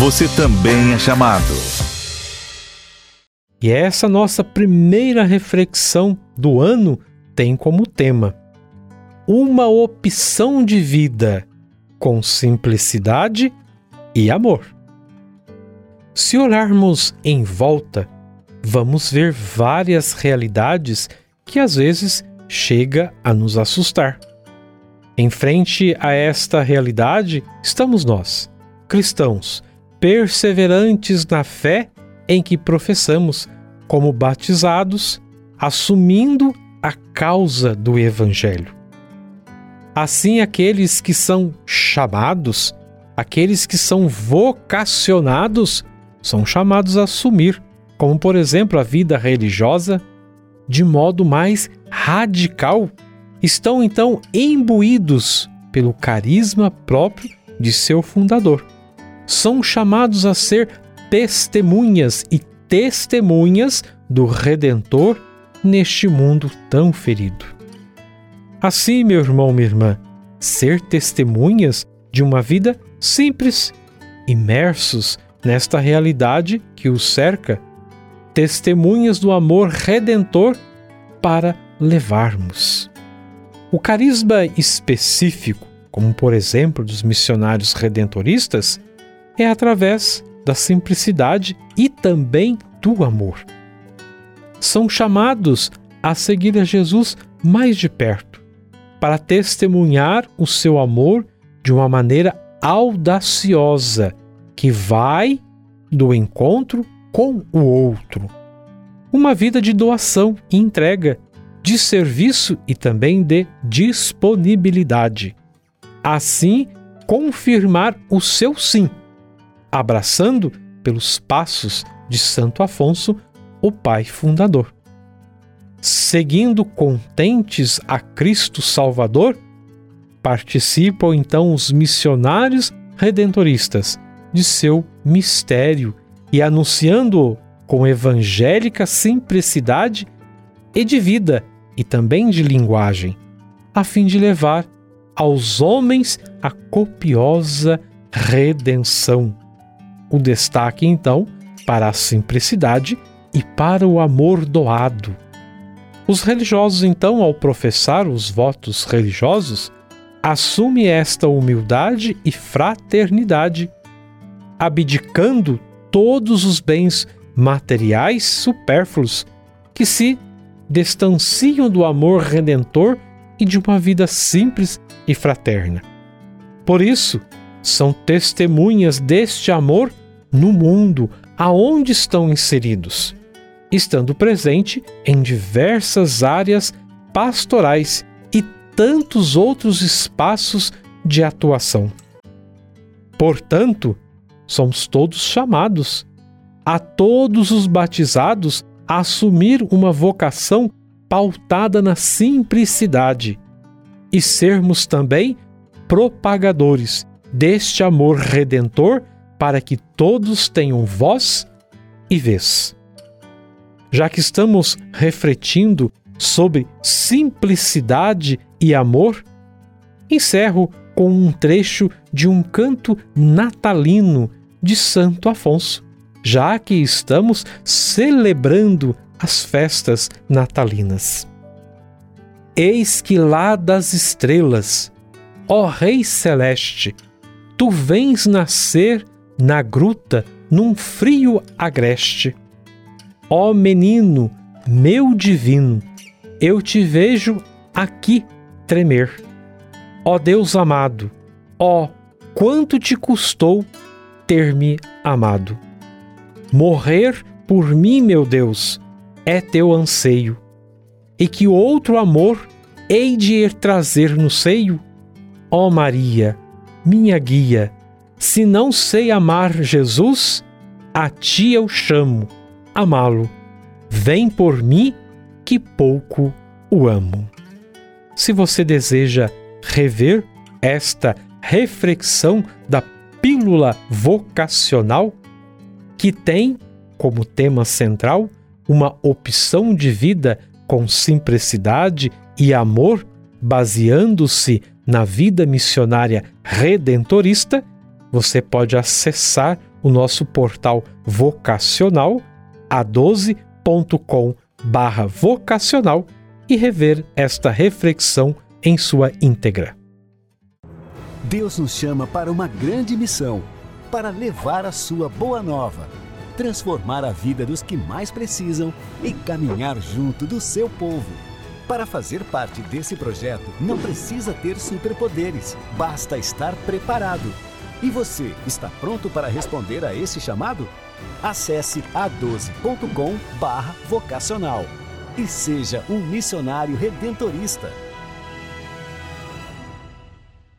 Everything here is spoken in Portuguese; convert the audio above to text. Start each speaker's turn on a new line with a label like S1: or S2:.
S1: você também é chamado.
S2: E essa nossa primeira reflexão do ano tem como tema uma opção de vida com simplicidade e amor. Se olharmos em volta, vamos ver várias realidades que às vezes chega a nos assustar. Em frente a esta realidade estamos nós, cristãos, perseverantes na fé em que professamos, como batizados, assumindo a causa do Evangelho. Assim, aqueles que são chamados, aqueles que são vocacionados, são chamados a assumir, como por exemplo a vida religiosa, de modo mais radical, estão então imbuídos pelo carisma próprio de seu fundador. São chamados a ser testemunhas e testemunhas do Redentor neste mundo tão ferido. Assim, meu irmão, minha irmã, ser testemunhas de uma vida simples, imersos nesta realidade que os cerca testemunhas do amor redentor para levarmos. O carisma específico, como por exemplo dos missionários redentoristas, é através da simplicidade e também do amor. São chamados a seguir a Jesus mais de perto, para testemunhar o seu amor de uma maneira audaciosa que vai do encontro com o outro. Uma vida de doação e entrega, de serviço e também de disponibilidade. Assim, confirmar o seu sim, abraçando pelos passos de Santo Afonso, o pai fundador. Seguindo contentes a Cristo Salvador, participam então os missionários redentoristas de seu mistério e anunciando-o com evangélica simplicidade e de vida e também de linguagem, a fim de levar aos homens a copiosa redenção. O destaque, então, para a simplicidade e para o amor doado. Os religiosos, então, ao professar os votos religiosos, assume esta humildade e fraternidade, abdicando todos os bens materiais supérfluos que se distanciam do amor redentor e de uma vida simples e fraterna. Por isso, são testemunhas deste amor no mundo aonde estão inseridos, estando presente em diversas áreas pastorais e tantos outros espaços de atuação. Portanto, somos todos chamados, a todos os batizados, a assumir uma vocação pautada na simplicidade e sermos também propagadores deste amor redentor para que todos tenham voz e vez. Já que estamos refletindo sobre simplicidade e amor, encerro com um trecho de um canto natalino de Santo Afonso, já que estamos celebrando as festas natalinas. Eis que lá das estrelas, ó Rei Celeste, tu vens nascer na gruta num frio agreste. Ó menino, meu divino, eu te vejo aqui tremer Ó Deus amado, ó, quanto te custou ter-me amado. Morrer por mim, meu Deus, é teu anseio, e que outro amor hei de ir trazer no seio? Ó Maria, minha guia, se não sei amar Jesus, a ti eu chamo, amá-lo. Vem por mim, que pouco o amo. Se você deseja rever esta reflexão da pílula vocacional, que tem como tema central uma opção de vida com simplicidade e amor, baseando-se na vida missionária redentorista, você pode acessar o nosso portal vocacional a12.com barra vocacional e rever esta reflexão em sua íntegra.
S3: Deus nos chama para uma grande missão, para levar a sua boa nova, transformar a vida dos que mais precisam e caminhar junto do seu povo. Para fazer parte desse projeto, não precisa ter superpoderes, basta estar preparado. E você está pronto para responder a esse chamado? Acesse a12.com/vocacional e seja um missionário redentorista.